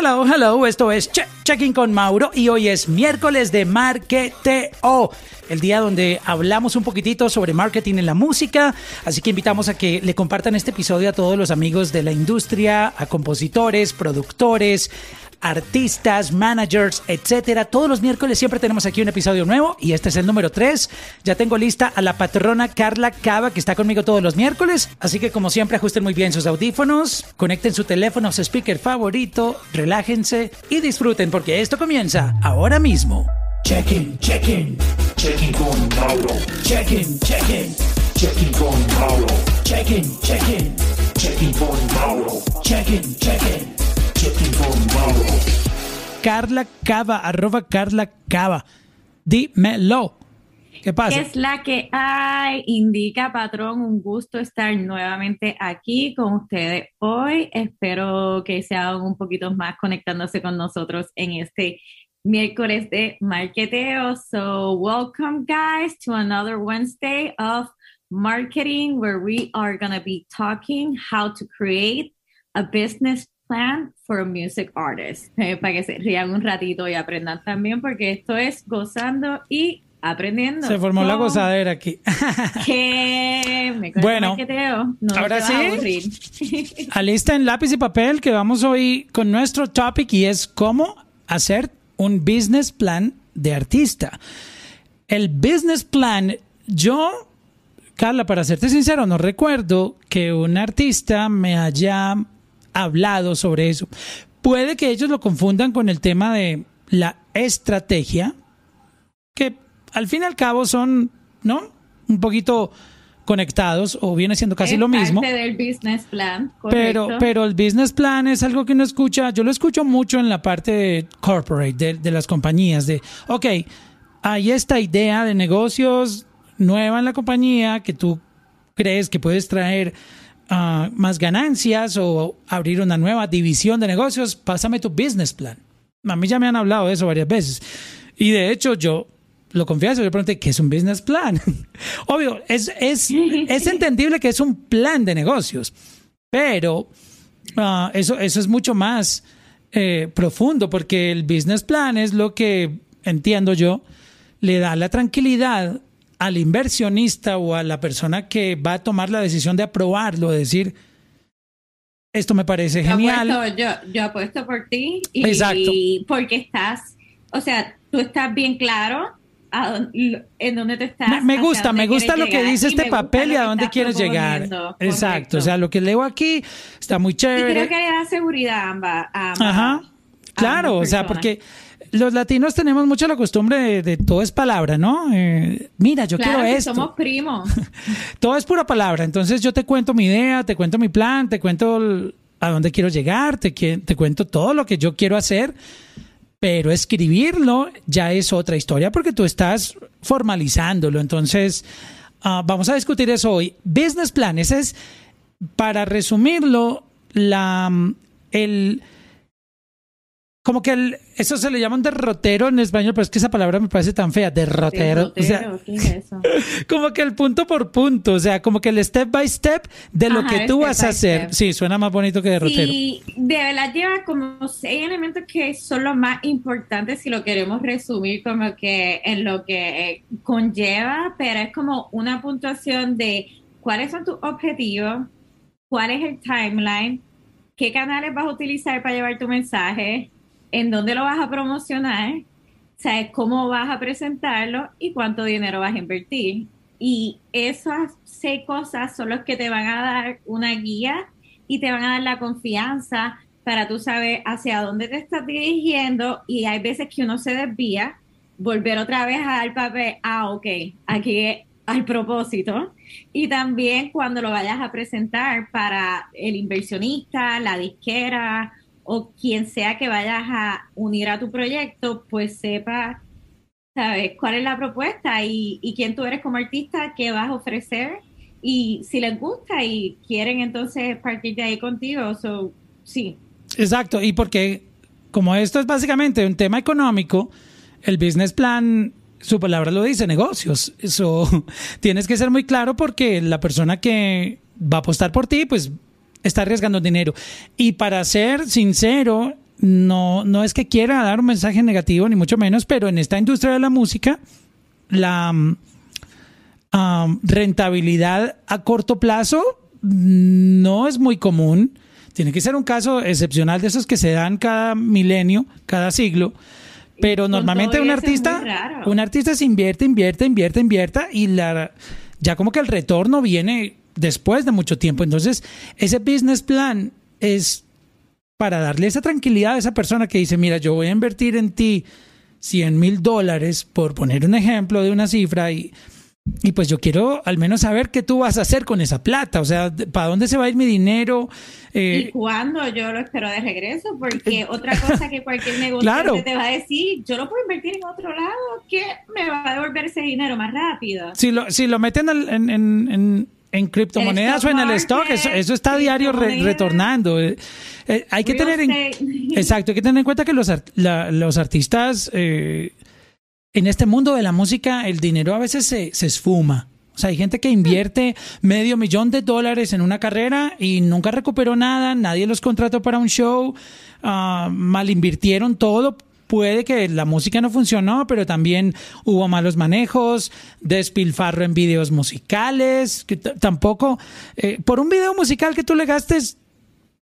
Hello, hello, esto es Checking con Mauro y hoy es miércoles de Marketeo, el día donde hablamos un poquitito sobre marketing en la música, así que invitamos a que le compartan este episodio a todos los amigos de la industria, a compositores, productores, artistas, managers, etcétera. Todos los miércoles siempre tenemos aquí un episodio nuevo y este es el número 3. Ya tengo lista a la patrona Carla Cava que está conmigo todos los miércoles, así que como siempre ajusten muy bien sus audífonos, conecten su teléfono a su speaker favorito, relájense y disfruten porque esto comienza ahora mismo. Check-in, check-in, check-in con Mauro. Check-in, check-in, check-in con Mauro. Check-in, check-in, check-in con Mauro. Check-in, check-in. Carla Cava, arroba Carla Cava. Dímelo. ¿Qué pasa? Es la que hay, indica patrón, un gusto estar nuevamente aquí con ustedes hoy. Espero que se hagan un poquito más conectándose con nosotros en este miércoles de marketeo. So, welcome guys to another Wednesday of marketing where we are going to be talking how to create a business plan for a music artist. Eh, para que se rían un ratito y aprendan también, porque esto es gozando y aprendiendo. Se formó la gozadera aquí. que bueno, no ahora sí, alista en lápiz y papel que vamos hoy con nuestro topic y es cómo hacer un business plan de artista. El business plan, yo, Carla, para serte sincero, no recuerdo que un artista me haya hablado sobre eso. Puede que ellos lo confundan con el tema de la estrategia, que al fin y al cabo son, ¿no? Un poquito conectados o viene siendo casi lo mismo. del business plan. Pero, pero el business plan es algo que uno escucha, yo lo escucho mucho en la parte de corporate, de, de las compañías, de, ok, hay esta idea de negocios nueva en la compañía que tú crees que puedes traer Ah, más ganancias o abrir una nueva división de negocios, pásame tu business plan. A mí ya me han hablado de eso varias veces. Y de hecho yo lo confieso, yo pregunté, ¿qué es un business plan? Obvio, es, es, es entendible que es un plan de negocios, pero ah, eso, eso es mucho más eh, profundo porque el business plan es lo que, entiendo yo, le da la tranquilidad al inversionista o a la persona que va a tomar la decisión de aprobarlo, de decir, esto me parece genial. yo, yo, apuesto por ti y, porque estás, o sea, tú estás bien claro en dónde te estás. Me, gusta, me gusta lo que dice este papel y a dónde quieres llegar. Exacto, o sea, lo que leo aquí está muy chévere. Y creo que le da seguridad a ambas. Ajá, claro, o sea, porque los latinos tenemos mucho la costumbre de, todo es palabra, ¿no? Eh, mira, yo quiero esto. Somos primos. todo es pura palabra. Entonces yo te cuento mi idea, te cuento mi plan, te cuento a dónde quiero llegar, te, te cuento todo lo que yo quiero hacer. Pero escribirlo ya es otra historia porque tú estás formalizándolo. Entonces, ah, vamos a discutir eso hoy. Business plan, ese es, para resumirlo, la, el, como que el, eso se le llama un derrotero en español, pero es que esa palabra me parece tan fea, derrotero. o sea, como que el punto por punto, o sea, como que el step by step de lo que tú vas a hacer. Sí, suena más bonito que derrotero. Y de verdad lleva como seis elementos que son los más importantes si lo queremos resumir como que en lo que conlleva, pero es como una puntuación de cuáles son tus objetivos, cuál es el timeline, qué canales vas a utilizar para llevar tu mensaje, en dónde lo vas a promocionar, sabes cómo vas a presentarlo y cuánto dinero vas a invertir. Y esas seis cosas son los que te van a dar una guía y te van a dar la confianza para tú saber hacia dónde te estás dirigiendo y hay veces que uno se desvía, volver otra vez al papel, ah, ok, aquí al propósito. Y también cuando lo vayas a presentar para el inversionista, la disquera o quien sea que vayas a unir a tu proyecto, pues sepa, ¿sabes? ¿Cuál es la propuesta y, quién tú eres como artista, qué vas a ofrecer? Y si les gusta y quieren entonces partir de ahí contigo, so, sí. Exacto, y porque como esto es básicamente un tema económico, el business plan su palabra lo dice, negocios. Eso tienes que ser muy claro porque la persona que va a apostar por ti, pues está arriesgando dinero. Y para ser sincero, no, no es que quiera dar un mensaje negativo, ni mucho menos, pero en esta industria de la música, la um, rentabilidad a corto plazo no es muy común. Tiene que ser un caso excepcional de esos que se dan cada milenio, cada siglo. Pero normalmente un artista, un artista se invierte, invierte, invierte, invierte y la, ya como que el retorno viene después de mucho tiempo. Entonces, ese business plan es para darle esa tranquilidad a esa persona que dice, mira, yo voy a invertir en ti 100 mil dólares, por poner un ejemplo de una cifra, y, y pues yo quiero al menos saber qué tú vas a hacer con esa plata, o sea, ¿para dónde se va a ir mi dinero? ¿Y Eh, cuándo yo lo espero de regreso? Porque otra cosa que cualquier negocio Claro. te va a decir, yo lo puedo invertir en otro lado, que me va a devolver ese dinero más rápido. si, lo, si lo meten en, en, en, en criptomonedas o en el stock, eso, eso está a diario re- retornando. Eh, eh, hay que tener en. Exacto, hay que tener en cuenta que los, art- la- los artistas eh, en este mundo de la música, el dinero a veces se, se esfuma. O sea, hay gente que invierte medio millón de dólares en una carrera y nunca recuperó nada, nadie los contrató para un show, ah, mal invirtieron todo. Puede que la música no funcionó, pero también hubo malos manejos, despilfarro en videos musicales, que tampoco, eh, por un video musical que tú le gastes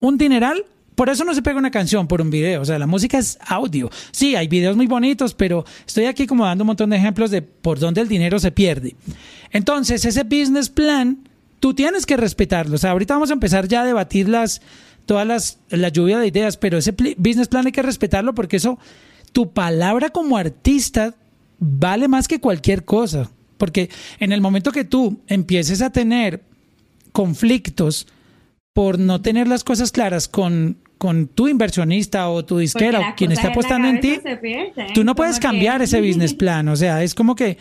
un dineral. Por eso no se pega una canción por un video. O sea, la música es audio. Sí, hay videos muy bonitos, pero estoy aquí como dando un montón de ejemplos de por dónde el dinero se pierde. Entonces, ese business plan, tú tienes que respetarlo. O sea, ahorita vamos a empezar ya a debatir las, todas las, la lluvia de ideas, pero ese business plan hay que respetarlo porque eso, tu palabra como artista vale más que cualquier cosa. Porque en el momento que tú empieces a tener conflictos por no tener las cosas claras con, con tu inversionista o tu disquera quien está en apostando en ti, tú no puedes que- cambiar ese business plan. O sea, es como que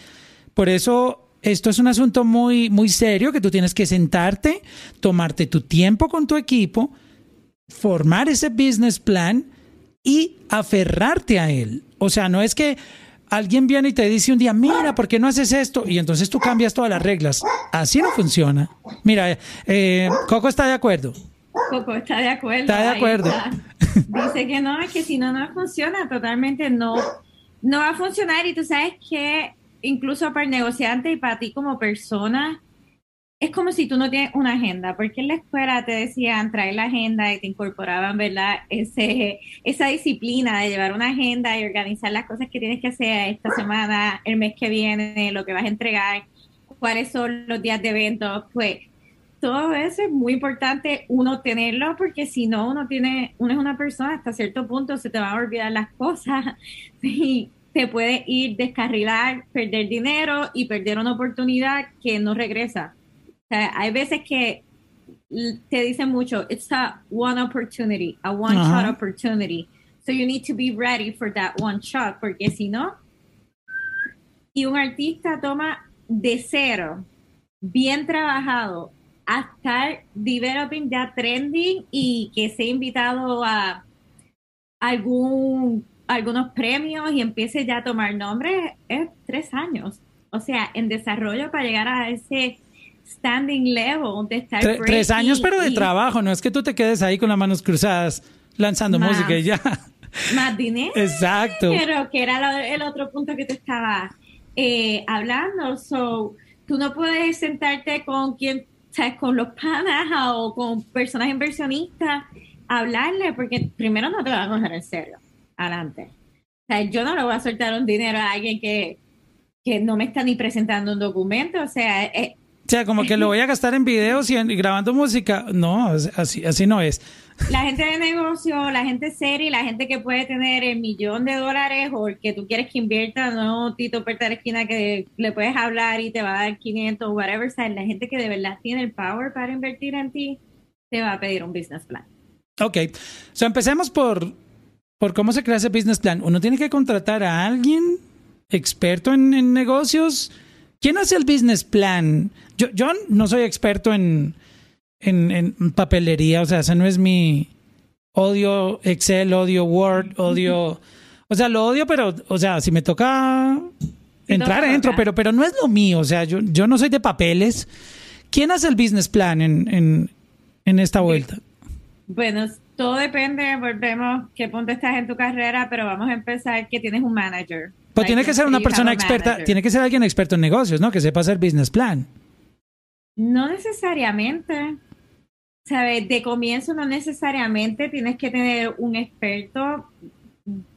por eso esto es un asunto muy, muy serio que tú tienes que sentarte, tomarte tu tiempo con tu equipo, formar ese business plan y aferrarte a él. O sea, no es que alguien viene y te dice un día, mira, ¿por qué no haces esto? Y entonces tú cambias todas las reglas. Así no funciona. Mira, eh, Coco está de acuerdo. Coco está de acuerdo. Está de acuerdo. está. Dice que no, es que si no, no funciona, totalmente no, no va a funcionar. Y tú sabes que incluso para el negociante y para ti como persona, es como si tú no tienes una agenda, porque en la escuela te decían traer la agenda y te incorporaban, ¿verdad? Ese, esa disciplina de llevar una agenda y organizar las cosas que tienes que hacer esta semana, el mes que viene, lo que vas a entregar, cuáles son los días de eventos, pues todo eso es muy importante uno tenerlo porque si no uno tiene uno es una persona hasta cierto punto se te van a olvidar las cosas y te puede ir descarrilar perder dinero y perder una oportunidad que no regresa o sea, hay veces que te dicen mucho it's a one opportunity a one shot opportunity so you need to be ready for that one shot porque si no y un artista toma de cero bien trabajado a estar developing ya trending y que sea invitado a algún algunos premios y empiece ya a tomar nombre es tres años. O sea, en desarrollo para llegar a ese standing level de estar Tre- tres años, pero de trabajo. No es que tú te quedes ahí con las manos cruzadas lanzando Más. música y ya. Más dinero. Exacto. Pero que era lo- el otro punto que te estaba eh, hablando. So, tú no puedes sentarte con quien, sabes, con los panas o con personas inversionistas, a hablarle, porque primero no te van a coger en serio. Adelante. O sea, yo no le voy a soltar un dinero a alguien que, que no me está ni presentando un documento. O sea, eh, sea, como que lo voy a gastar en videos y, en- y grabando música. No, así, así no es. la gente de negocio, la gente seria, la gente que puede tener el millón de dólares o el que tú quieres que invierta, no Tito Perta la esquina que le puedes hablar y te va a dar 500 o whatever, o sea, la gente que de verdad tiene el power para invertir en ti, te va a pedir un business plan. Ok. So, empecemos por, por cómo se crea ese business plan. Uno tiene que contratar a alguien experto en, en negocios. ¿Quién hace el business plan? Yo, yo no soy experto en, en, en papelería, o sea, ese no es mi odio Excel, odio Word, odio... O sea, lo odio, pero, o sea, si me toca entrar, toca. entro, pero, pero no es lo mío, o sea, yo, yo no soy de papeles. ¿Quién hace el business plan en, en, en esta vuelta? Bueno, todo depende, volvemos, qué punto estás en tu carrera, pero vamos a empezar que tienes un manager. Pues tiene que ser una persona experta, tiene que ser alguien experto en negocios, ¿no? Que sepa hacer business plan. No necesariamente. ¿Sabes? De comienzo no necesariamente tienes que tener un experto.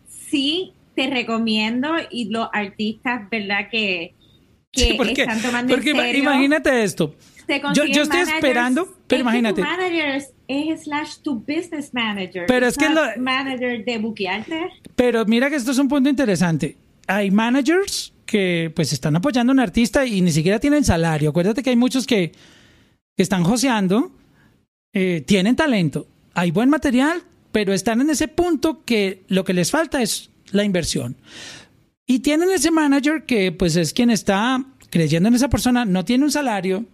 Sí, te recomiendo y los artistas, ¿verdad? Que, que Sí, ¿por qué? están tomando Porque en ima- serio. imagínate esto. yo estoy esperando, pero Es imagínate. Tu es, slash tu business manager. Pero es que lo- manager de buquearte. Pero mira que esto es un punto interesante. Hay managers que pues están apoyando a un artista y ni siquiera tienen salario. Acuérdate que hay muchos que, están joseando, eh, tienen talento, hay buen material, pero están en ese punto que lo que les falta es la inversión. Y tienen ese manager que pues es quien está creyendo en esa persona, no tiene un salario,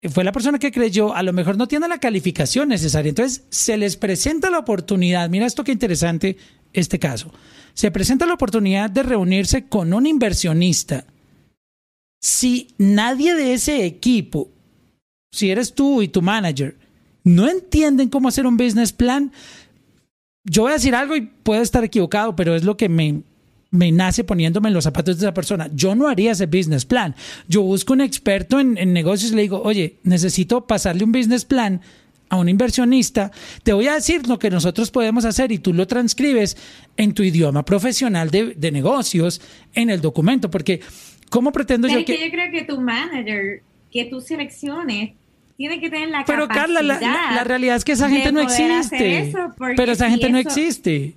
eh, fue la persona que creyó, a lo mejor no tiene la calificación necesaria. Entonces se les presenta la oportunidad, mira esto qué interesante este caso, se presenta la oportunidad de reunirse con un inversionista. Si nadie de ese equipo, si eres tú y tu manager, no entienden cómo hacer un business plan, yo voy a decir algo y puedo estar equivocado, pero es lo que me, me nace poniéndome en los zapatos de esa persona. Yo no haría ese business plan. Yo busco un experto en, en negocios y le digo, oye, necesito pasarle un business plan a un inversionista. Te voy a decir lo que nosotros podemos hacer y tú lo transcribes en tu idioma profesional de, de negocios en el documento, porque ¿cómo pretendo yo es que que... yo creo que tu manager que tú selecciones tiene que tener la Pero. Carla, la, la- la realidad es que esa gente no existe. Pero esa si gente no existe.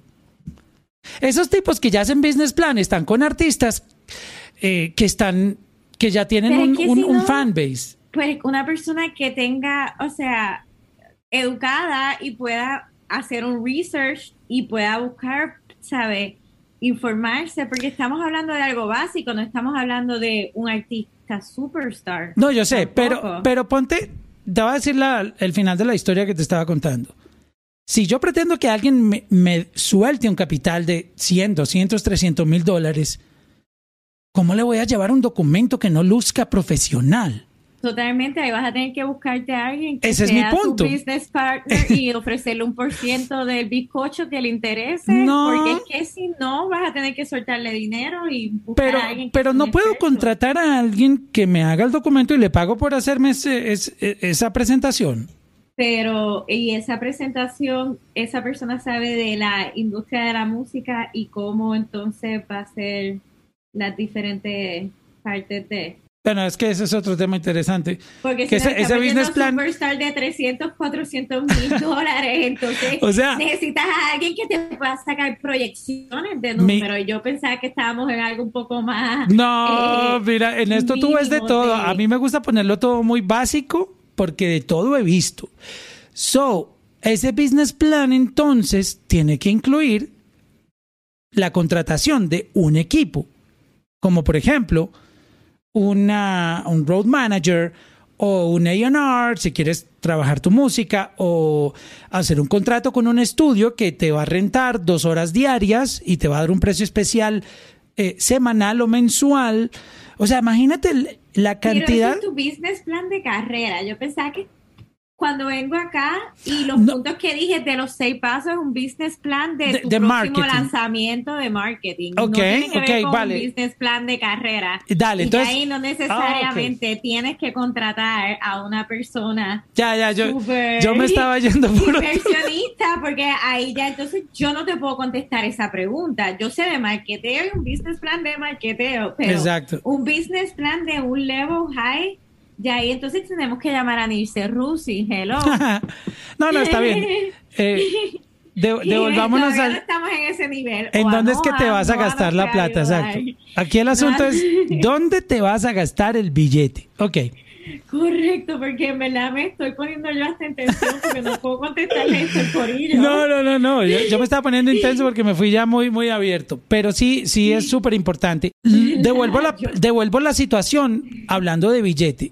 Esos tipos que ya hacen business plan están con artistas eh, que están, que ya tienen Pero es un, que un- si un no- fanbase. Pues una persona que tenga, o sea, educada y pueda hacer un research y pueda buscar, ¿sabe? Informarse, porque estamos hablando de algo básico, no estamos hablando de un artista superstar. No, yo sé, Tampoco. pero, pero ponte, te voy a decir la- el final de la historia que te estaba contando. Si yo pretendo que alguien me, me suelte un capital de 100, 200, 300 mil dólares, ¿cómo le voy a llevar un documento que no luzca profesional? Totalmente, ahí vas a tener que buscarte a alguien que Ese es sea mi punto. tu business partner y ofrecerle un por ciento del bizcocho que le interese. No. Porque es que si no, vas a tener que soltarle dinero y buscar Pero, a alguien que pero no puedo contratar a alguien que me haga el documento y le pago por hacerme ese- es- e- esa presentación. Pero, y esa presentación, esa persona sabe de la industria de la música y cómo entonces va a ser las diferentes partes de. Bueno, es que ese es otro tema interesante. Porque Que si ese- ese business plan- superstar de 300, 400 mil dólares, entonces O sea- necesitas a alguien que te pueda sacar proyecciones de números. Yo pensaba que estábamos en algo un poco más. No, eh, mira, en esto tú ves de todo. de- A mí me gusta ponerlo todo muy básico porque de todo he visto. So, ese business plan entonces tiene que incluir la contratación de un equipo, como por ejemplo una, un road manager o un A&R si quieres trabajar tu música o hacer un contrato con un estudio que te va a rentar dos horas diarias y te va a dar un precio especial eh, semanal o mensual. O sea, imagínate la Pero cantidad. ese es tu business plan de carrera. Yo pensaba que cuando vengo acá y los No. puntos que dije de los seis pasos es un business plan de, De- tu de próximo marketing. lanzamiento de marketing. Ok, no tiene que ok, ver con vale. un business plan de carrera. Dale, y entonces- ahí no necesariamente tienes que contratar a una persona Ya, ya, yo, yo me estaba yendo por inversionista porque ahí ya entonces yo no te puedo contestar esa pregunta. Yo sé de marketeo y un business plan de marketeo, pero Exacto. un business plan de un level high, ya ahí entonces tenemos que llamar a Nirce Rusi, hello. no, no, está bien. Eh, de- devolvámonos no al... estamos en ese nivel. ¿En O dónde es que te vas a gastar la plata? Exacto. Aquí el asunto No. es, ¿dónde te vas a gastar el billete? Ok. Correcto, porque en verdad me estoy poniendo yo hasta en tensión porque no puedo contestarle esto al corillo. No, no, no, no. Yo, yo me estaba poniendo intenso porque me fui ya muy, muy abierto. Pero sí, sí es súper importante. Devuelvo la, devuelvo la situación hablando de billete.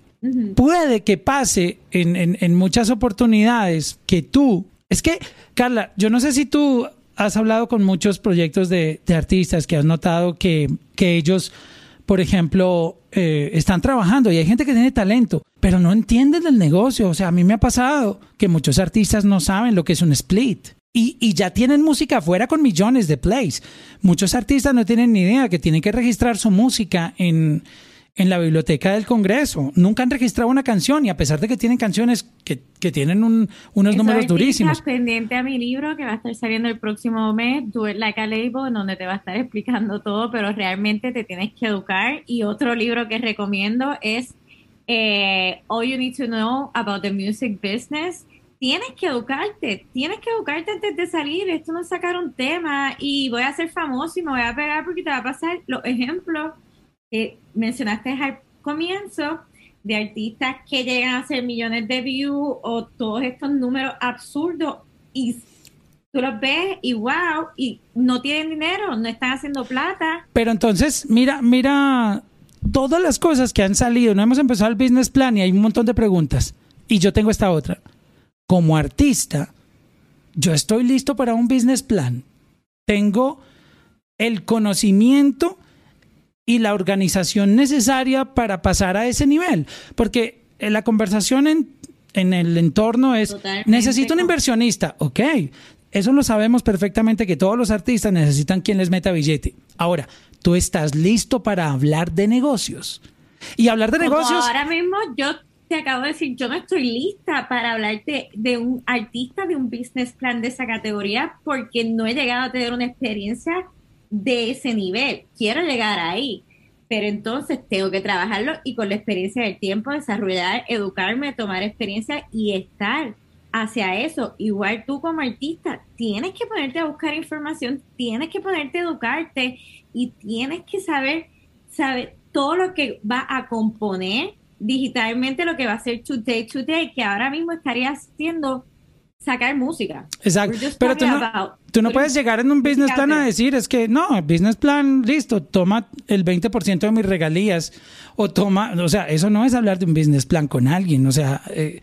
Puede que pase en, en- muchas oportunidades que tú. Es que, Carla, yo no sé si tú has hablado con muchos proyectos de, de artistas que has notado que, que ellos, por ejemplo, eh, están trabajando y hay gente que tiene talento, pero no entienden del negocio. O sea, a mí me ha pasado que muchos artistas no saben lo que es un split. Y, y, ya tienen música afuera con millones de plays. Muchos artistas no tienen ni idea que tienen que registrar su música en, en la biblioteca del Congreso. Nunca han registrado una canción y a pesar de que tienen canciones que, que tienen un, unos Eso números durísimos. pendiente a mi libro que va a estar saliendo el próximo mes, Do It Like a Label, en donde te va a estar explicando todo, pero realmente te tienes que educar. Y otro libro que recomiendo es eh, All You Need to Know About the Music Business. Tienes que educarte, tienes que educarte antes de salir. Esto no es sacar un tema y voy a ser famoso y me voy a pegar porque te va a pasar los ejemplos que mencionaste al comienzo de artistas que llegan a hacer millones de views o todos estos números absurdos y tú los ves y wow, y no tienen dinero, no están haciendo plata. Pero entonces, mira, mira todas las cosas que han salido. No hemos empezado el business plan y hay un montón de preguntas. Y yo tengo esta otra. Como artista, yo estoy listo para un business plan. Tengo el conocimiento y la organización necesaria para pasar a ese nivel. Porque la conversación en, en el entorno es, Totalmente. necesito un inversionista. Ok, eso lo sabemos perfectamente que todos los artistas necesitan quien les meta billete. Ahora, tú estás listo para hablar de negocios. Y hablar de Como negocios... ahora mismo yo te acabo de decir, yo no estoy lista para hablarte de un artista, de un business plan de esa categoría, porque no he llegado a tener una experiencia de ese nivel. Quiero llegar ahí, pero entonces tengo que trabajarlo y con la experiencia del tiempo desarrollar, educarme, tomar experiencia y estar hacia eso. Igual tú como artista tienes que ponerte a buscar información, tienes que ponerte a educarte y tienes que saber, saber todo lo que va a componer digitalmente lo que va a ser Today Today, que ahora mismo estaría haciendo sacar música. Exacto. Pero tú no, tú no puedes llegar en un business plan a decir, es que no, business plan, listo, toma el 20% de mis regalías o toma, o sea, eso no es hablar de un business plan con alguien, o sea, eh,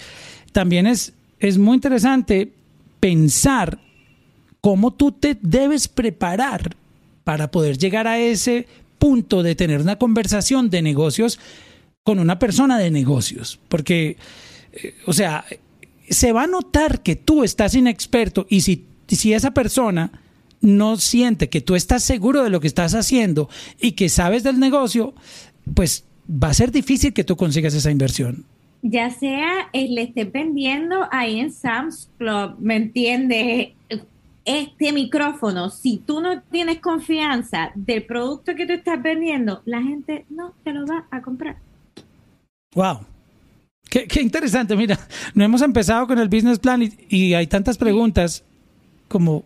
también es, es muy interesante pensar cómo tú te debes preparar para poder llegar a ese punto de tener una conversación de negocios con una persona de negocios, porque, eh, o sea, se va a notar que tú estás inexperto y si, si esa persona no siente que tú estás seguro de lo que estás haciendo y que sabes del negocio, pues va a ser difícil que tú consigas esa inversión. ya sea eh, le estés vendiendo ahí en Sam's Club, ¿me entiendes? Este micrófono, si tú no tienes confianza del producto que tú estás vendiendo, la gente no te lo va a comprar. Wow. Qué, qué interesante, mira, no hemos empezado con el business plan y, y hay tantas preguntas como,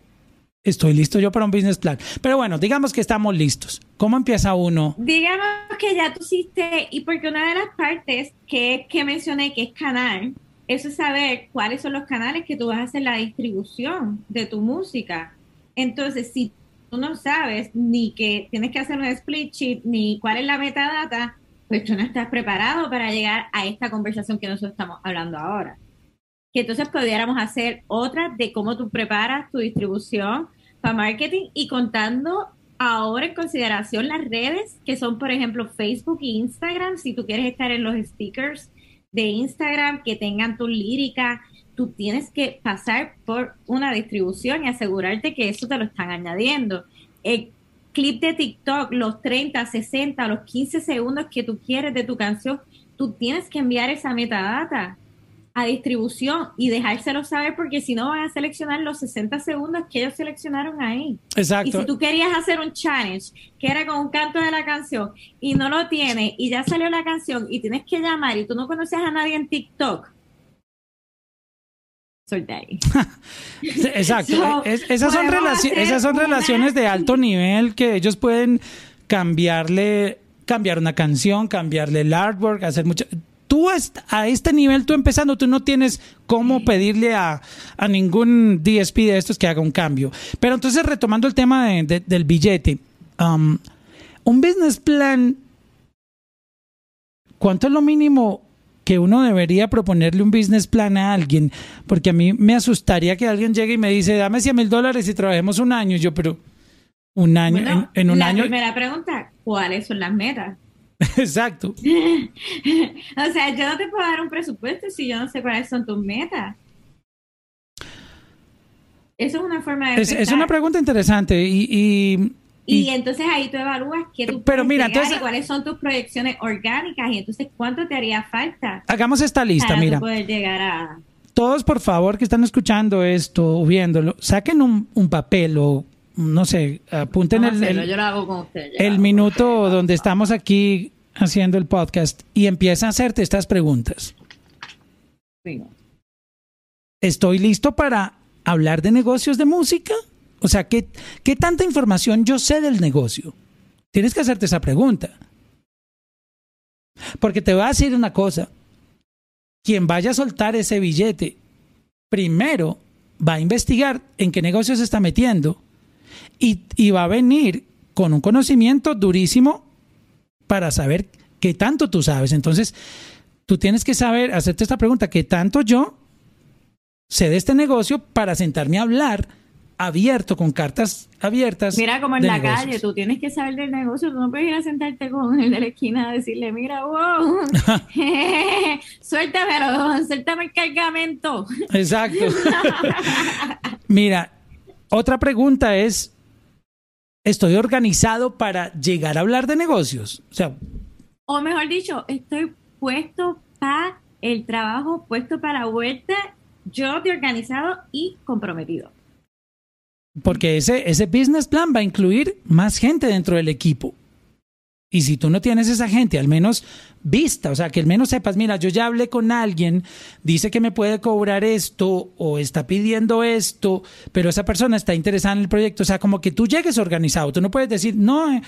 ¿estoy listo yo para un business plan? Pero bueno, digamos que estamos listos. ¿Cómo empieza uno? Digamos que ya tú hiciste, y porque una de las partes que, que mencioné que es canal, eso es saber cuáles son los canales que tú vas a hacer la distribución de tu música. Entonces, si tú no sabes ni que tienes que hacer un split sheet, ni cuál es la metadata, pues tú no estás preparado para llegar a esta conversación que nosotros estamos hablando ahora. Que entonces pudiéramos hacer otra de cómo tú preparas tu distribución para marketing y contando ahora en consideración las redes que son, por ejemplo, Facebook e Instagram. Si tú quieres estar en los stickers de Instagram que tengan tu lírica, tú tienes que pasar por una distribución y asegurarte que eso te lo están añadiendo. El clip de TikTok, los 30, 60, los 15 segundos que tú quieres de tu canción, tú tienes que enviar esa metadata a distribución y dejárselo saber porque si no van a seleccionar los 60 segundos que ellos seleccionaron ahí. Y Exacto. si tú querías hacer un challenge que era con un canto de la canción y no lo tienes y ya salió la canción y tienes que llamar y tú no conoces a nadie en TikTok, ahí. Exacto. So, Es- esas, son esas son relaciones de alto nivel que ellos pueden cambiarle, cambiar una canción, cambiarle el artwork, hacer mucho. Tú a este nivel, tú empezando, tú no tienes cómo pedirle a, a ningún DSP de estos que haga un cambio. Pero entonces, retomando el tema de- de- del billete, um, un business plan, ¿cuánto es lo mínimo que uno debería proponerle un business plan a alguien? Porque a mí me asustaría que alguien llegue y me dice, dame 100 mil dólares y trabajemos un año. Y yo, pero un año, Bueno, en, en un la año. primera pregunta, ¿cuáles son las metas? Exacto. o sea, yo no te puedo dar un presupuesto si yo no sé cuáles son tus metas. Eso es una forma de Es, es una pregunta interesante y, y- Y y- entonces ahí tú evalúas qué tú Pero mira, entonces- y cuáles son tus proyecciones orgánicas y entonces cuánto te haría falta hagamos esta lista, para mira. poder llegar a... Todos, por favor, que están escuchando esto o viéndolo, saquen un, un papel o, no sé, apunten el, hacerlo, el- yo lo hago con usted. el minuto donde estamos aquí haciendo el podcast y empieza a hacerte estas preguntas. Sí. ¿Estoy listo para hablar de negocios de música? O sea, ¿qué, ¿qué tanta información yo sé del negocio? Tienes que hacerte esa pregunta. Porque te voy a decir una cosa. Quien vaya a soltar ese billete, primero va a investigar en qué negocio se está metiendo y, y va a venir con un conocimiento durísimo para saber qué tanto tú sabes. Entonces, tú tienes que saber, hacerte esta pregunta, ¿qué tanto yo sé de este negocio para sentarme a hablar abierto, con cartas abiertas? Mira como en la negocios? calle, tú tienes que saber del negocio, tú no puedes ir a sentarte con el de la esquina a decirle, mira, wow, suéltamelo, suéltame el cargamento. Exacto. Mira, otra pregunta es, ¿estoy organizado para llegar a hablar de negocios? O sea, O mejor dicho, estoy puesto para el trabajo, puesto para la vuelta, yo de organizado y comprometido. Porque ese, ese business plan va a incluir más gente dentro del equipo. Y si tú no tienes esa gente, al menos vista, o sea, que al menos sepas, mira, yo ya hablé con alguien, dice que me puede cobrar esto o está pidiendo esto, pero esa persona está interesada en el proyecto, o sea, como que tú llegues organizado, tú no puedes decir, no, eh,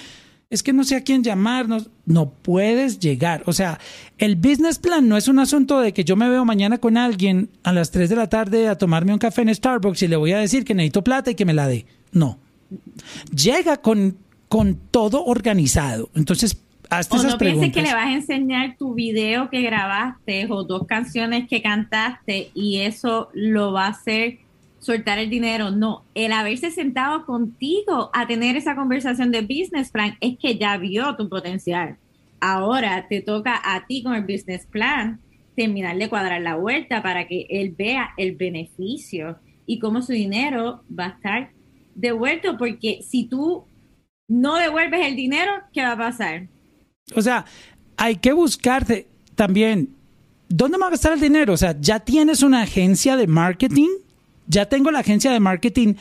es que no sé a quién llamar, no, puedes llegar. O sea, el business plan no es un asunto de que yo me veo mañana con alguien a las 3 de la tarde a tomarme un café en Starbucks y le voy a decir que necesito plata y que me la dé. No. Llega con, con todo organizado. Entonces, hazte O esas no pienses preguntas. que le vas a enseñar tu video que grabaste o dos canciones que cantaste y eso lo va a hacer soltar el dinero. No, el haberse sentado contigo a tener esa conversación de business plan es que ya vio tu potencial. Ahora te toca a ti con el business plan terminar de cuadrar la vuelta para que él vea el beneficio y cómo su dinero va a estar devuelto, porque si tú no devuelves el dinero, ¿qué va a pasar? O sea, hay que buscarte también. ¿Dónde va a gastar el dinero? O sea, ya tienes una agencia de marketing. Ya tengo la agencia de marketing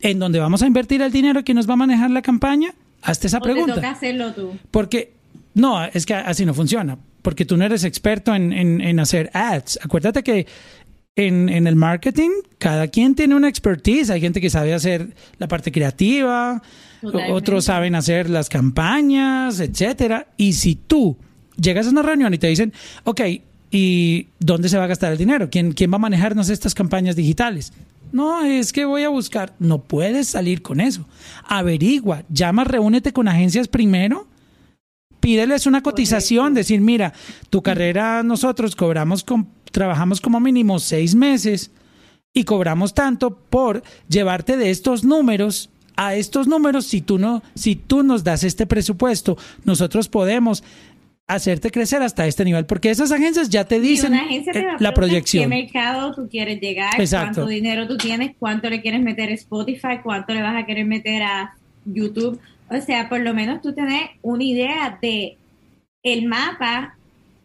en donde vamos a invertir el dinero que nos va a manejar la campaña. Hazte esa ¿O te pregunta. toca hacerlo tú? Porque, no, es que así no funciona. Porque tú no eres experto en, en- en hacer ads. Acuérdate que en, en el marketing, cada quien tiene una expertise. Hay gente que sabe hacer la parte creativa, Totalmente. otros saben hacer las campañas, etcétera. Y si tú llegas a una reunión y te dicen, ok, ¿y dónde se va a gastar el dinero? ¿Quién, quién va a manejarnos estas campañas digitales? No, es que voy a buscar. No puedes salir con eso. Averigua, llama, reúnete con agencias primero pídeles una cotización, decir, mira, tu carrera nosotros cobramos, con, trabajamos como mínimo seis meses y cobramos tanto por llevarte de estos números a estos números. Si tú no, si tú nos das este presupuesto, nosotros podemos hacerte crecer hasta este nivel, porque esas agencias ya te dicen una agencia te eh, va la proyección. ¿Qué mercado tú quieres llegar? Exacto. ¿Cuánto dinero tú tienes? ¿Cuánto le quieres meter a Spotify? ¿Cuánto le vas a querer meter a YouTube? O sea, por lo menos tú tenés una idea de el mapa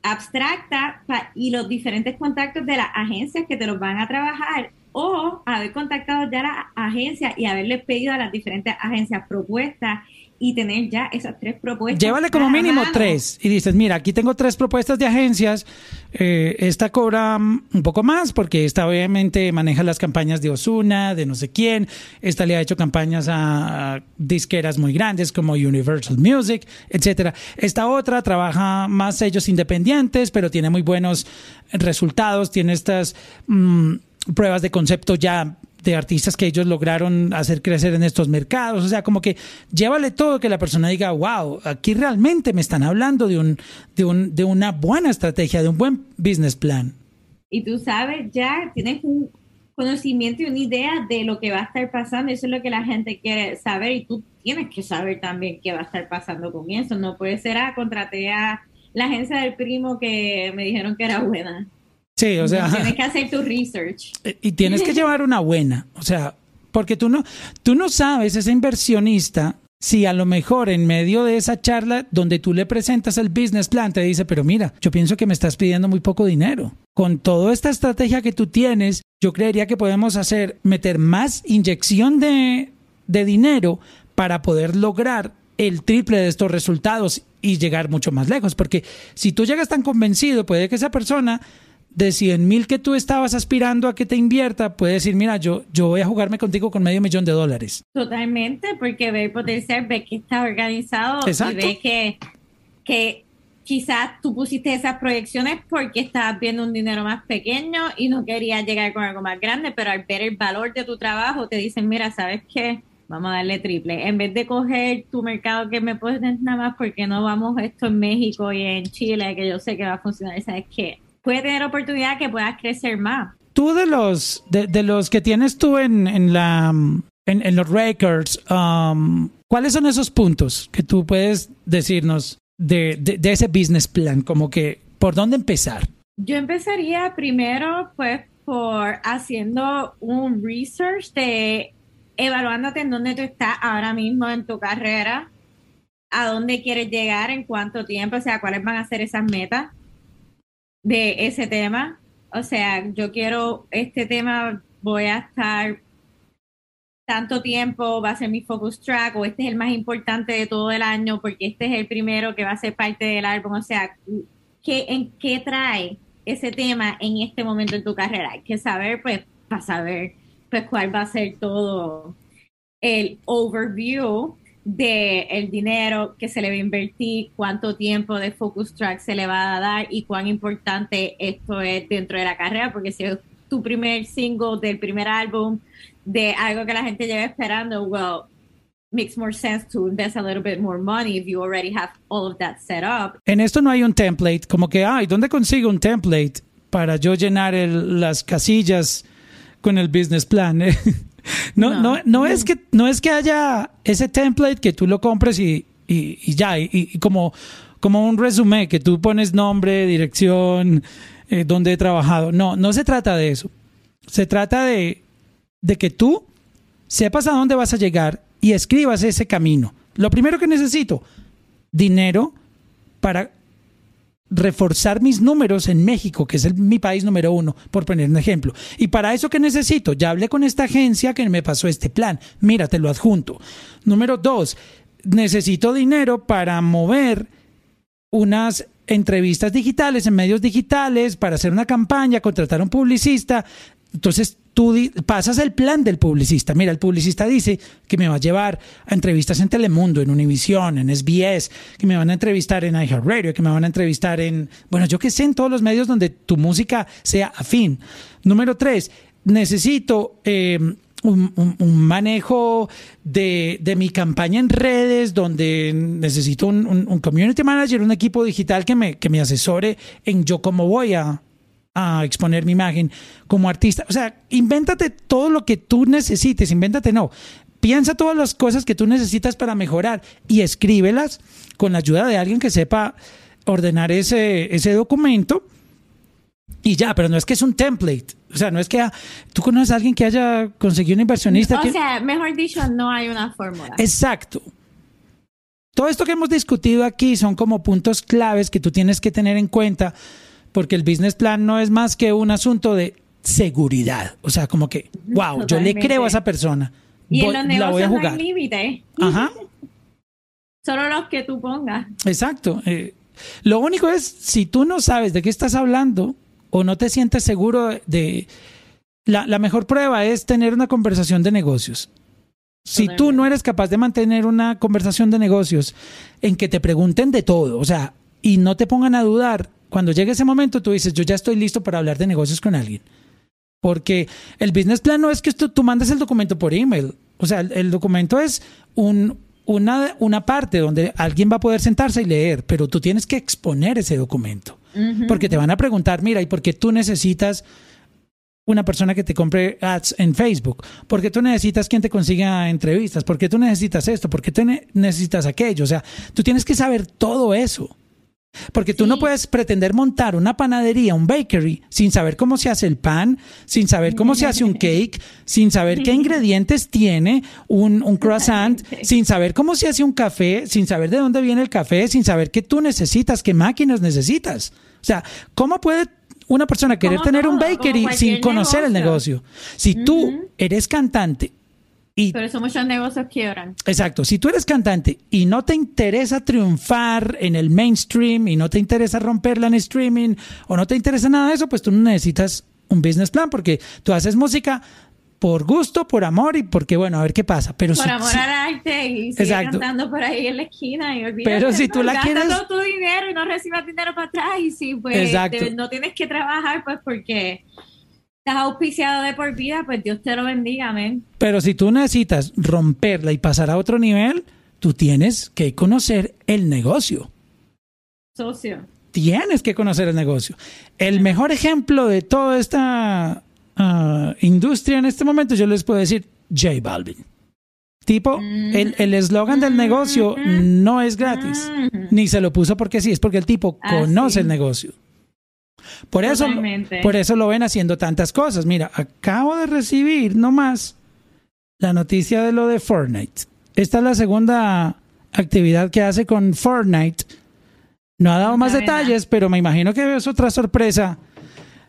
abstracta y los diferentes contactos de las agencias que te los van a trabajar o haber contactado ya a la agencia y haberle pedido a las diferentes agencias propuestas y tener ya esas tres propuestas. Llévale como mínimo mano. tres y dices, mira, aquí tengo tres propuestas de agencias, eh, esta cobra mm, un poco más porque esta obviamente maneja las campañas de Osuna, de no sé quién, esta le ha hecho campañas a, a disqueras muy grandes como Universal Music, etcétera. Esta otra trabaja más sellos independientes, pero tiene muy buenos resultados, tiene estas mm, pruebas de concepto ya de artistas que ellos lograron hacer crecer en estos mercados. O sea, como que llévale todo que la persona diga, wow, aquí realmente me están hablando de, un, de, un, de una buena estrategia, de un buen business plan. y tú sabes ya, tienes un conocimiento y una idea de lo que va a estar pasando, eso es lo que la gente quiere saber y tú tienes que saber también qué va a estar pasando con eso, no puede ser, ah, contraté a la agencia del primo que me dijeron que era buena. Sí, o sea, tienes que hacer tu research. y tienes que llevar una buena. O sea, porque tú no, tú no sabes, ese inversionista, si a lo mejor en medio de esa charla donde tú le presentas el business plan, te dice, pero mira, yo pienso que me estás pidiendo muy poco dinero. Con toda esta estrategia que tú tienes, yo creería que podemos hacer, meter más inyección de, de dinero para poder lograr el triple de estos resultados y llegar mucho más lejos. Porque si tú llegas tan convencido, puede que esa persona de 100 mil que tú estabas aspirando a que te invierta, puede decir, mira, yo, yo voy a jugarme contigo con medio millón de dólares. Totalmente, porque ve el potencial, ve que está organizado Exacto. y ve que, que quizás tú pusiste esas proyecciones porque estabas viendo un dinero más pequeño y no querías llegar con algo más grande, pero al ver el valor de tu trabajo te dicen, mira, ¿sabes qué? Vamos a darle triple. En vez de coger tu mercado que me pones nada más porque no vamos esto en México y en Chile, que yo sé que va a funcionar, ¿sabes qué? Puede tener oportunidad que puedas crecer más. Tú de los, de, de los que tienes tú en, en la, en, en los records, um, ¿cuáles son esos puntos que tú puedes decirnos de, de, de ese business plan? Como que, ¿por dónde empezar? Yo empezaría primero, pues, por haciendo un research de evaluándote en dónde tú estás ahora mismo en tu carrera, a dónde quieres llegar, en cuánto tiempo, o sea, cuáles van a ser esas metas de ese tema. O sea, yo quiero este tema, voy a estar tanto tiempo, va a ser mi focus track, o este es el más importante de todo el año, porque este es el primero que va a ser parte del álbum. O sea, ¿qué, ¿en qué trae ese tema en este momento en tu carrera? Hay que saber, pues, para saber, pues, cuál va a ser todo el overview de el dinero que se le va a invertir, cuánto tiempo de focus track se le va a dar y cuán importante esto es dentro de la carrera, porque si es tu primer single del primer álbum, de algo que la gente lleva esperando, well, makes more sense to invest a little bit more money if you already have all of that set up. En esto no hay un template, como que, ay, ¿dónde consigo un template para yo llenar el, las casillas con el business plan? No, no, no, no, es que no es que haya ese template que tú lo compres y, y, y ya, y, y, como, como un resumen que tú pones nombre, dirección, eh, dónde he trabajado. No, no se trata de eso. Se trata de, de que tú sepas a dónde vas a llegar y escribas ese camino. Lo primero que necesito, dinero para reforzar mis números en México, que es mi país número uno, por poner un ejemplo. Y para eso que necesito, ya hablé con esta agencia que me pasó este plan. Mira, te lo adjunto. Número dos, necesito dinero para mover unas entrevistas digitales en medios digitales, para hacer una campaña, contratar a un publicista. Entonces tú pasas el plan del publicista. Mira, el publicista dice que me va a llevar a entrevistas en Telemundo, en Univisión, en SBS, que me van a entrevistar en iHeartRadio, que me van a entrevistar en, bueno, yo que sé, en todos los medios donde tu música sea afín. Número tres, necesito un, un, un, manejo de, de, mi campaña en redes, donde necesito un, un, community manager, un equipo digital que me, que me asesore en yo cómo voy a, a exponer mi imagen como artista. O sea, invéntate todo lo que tú necesites, invéntate no. Piensa todas las cosas que tú necesitas para mejorar y escríbelas con la ayuda de alguien que sepa ordenar ese, ese documento y ya, pero no es que es un template. O sea, no es que ah, tú conoces a alguien que haya conseguido un inversionista. O que... sea, mejor dicho, no hay una fórmula. Exacto. Todo esto que hemos discutido aquí son como puntos claves que tú tienes que tener en cuenta porque el business plan no es más que un asunto de seguridad. O sea, como que, wow, Totalmente. yo le creo a esa persona. Y voy, en los la voy a jugar. No hay límite. Ajá. Solo los que tú pongas. Exacto. Eh, lo único es, si tú no sabes de qué estás hablando o no te sientes seguro de... La, la mejor prueba es tener una conversación de negocios. Si Totalmente. tú no eres capaz de mantener una conversación de negocios en que te pregunten de todo, o sea, y no te pongan a dudar, cuando llegue ese momento tú dices, yo ya estoy listo para hablar de negocios con alguien. Porque el business plan no es que tú, tú mandes el documento por email. O sea, el, el documento es un, una, una, parte donde alguien va a poder sentarse y leer, pero tú tienes que exponer ese documento. Uh -huh. Porque te van a preguntar, mira, ¿y por qué tú necesitas una persona que te compre ads en Facebook? ¿Por qué tú necesitas quien te consiga entrevistas? ¿Por qué tú necesitas esto? ¿Por qué tú ne necesitas aquello? O sea, tú tienes que saber todo eso Porque tú no puedes pretender montar una panadería, un bakery, sin saber cómo se hace el pan, sin saber cómo se hace un cake, sin saber qué ingredientes tiene un, un croissant, sin saber cómo se hace un café, sin saber de dónde viene el café, sin saber qué tú necesitas, qué máquinas necesitas. O sea, ¿cómo puede una persona querer tener un bakery sin conocer el negocio. Si tú eres cantante y Por eso muchos negocios quiebran. Exacto. Si tú eres cantante y no te interesa triunfar en el mainstream y no te interesa romperla en streaming o no te interesa nada de eso, pues tú no necesitas un business plan porque tú haces música por gusto, por amor y porque, bueno, a ver qué pasa. Pero Por si- amor si- al arte y sigue Exacto. cantando por ahí en la esquina y olvídate, Pero si tú la gasta quieres- todo tu dinero y no recibas dinero para atrás y si pues te- no tienes que trabajar pues porque estás auspiciado de por vida, pues Dios te lo bendiga, amén. pero si tú necesitas romperla y pasar a otro nivel, tú tienes que conocer el negocio. Socio. tienes que conocer el negocio. El mejor ejemplo de toda esta ah, industria en este momento, yo les puedo decir, J Balvin. Tipo, Mm. el el eslogan del negocio Mm. no es gratis. Mm. Ni se lo puso porque sí, es porque el tipo Ah, conoce sí. el negocio. Por eso, Totalmente. por eso lo ven haciendo tantas cosas. Mira, acabo de recibir nomás la noticia de lo de Fortnite. Esta es la segunda actividad que hace con Fortnite. No ha dado más. detalles, pero me imagino que es otra sorpresa.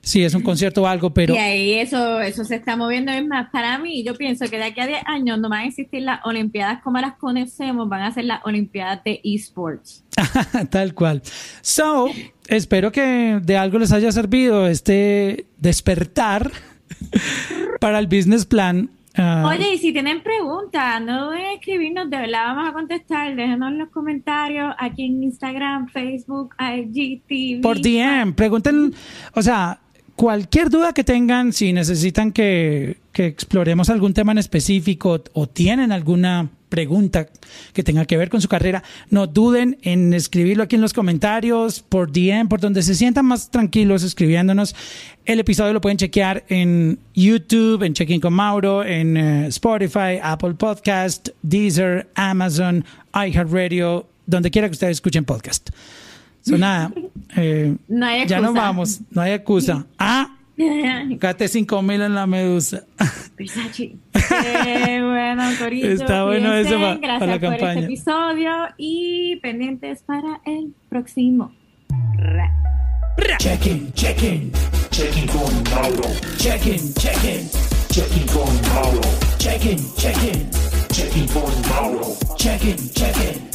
Si es un concierto o algo, pero y ahí eso, eso se está moviendo. Es más, para mí, yo pienso que de aquí a 10 años no van a existir las Olimpiadas como las conocemos, van a ser las Olimpiadas de esports. Tal cual. So, espero que de algo les haya servido este despertar para el business plan. Ah, Oye, y si tienen preguntas, no duden en escribirnos, de verdad vamos a contestar. Déjenos en los comentarios aquí en Instagram, Facebook, IGTV. por DM, pregunten, o sea, cualquier duda que tengan, si necesitan que, que exploremos algún tema en específico o tienen alguna pregunta que tenga que ver con su carrera, no duden en escribirlo aquí en los comentarios, por DM, por donde se sientan más tranquilos escribiéndonos. El episodio lo pueden chequear en YouTube, en Checking con Mauro, en eh, Spotify, Apple Podcast, Deezer, Amazon, iHeartRadio, donde quiera que ustedes escuchen podcast. So, nada, eh, No hay ya nos vamos, no hay excusa. Ah, gasté 5 mil en la medusa. Versace. Eh, bueno, Corillo, Está bueno eso cuídense, pa- Gracias para la por campaña. este episodio y pendientes para el próximo. Ra. Check-in, check-in, check-in con Mauro. Check-in, check-in, check-in con Mauro. Check-in, check-in, check-in con Mauro. Check-in, check-in,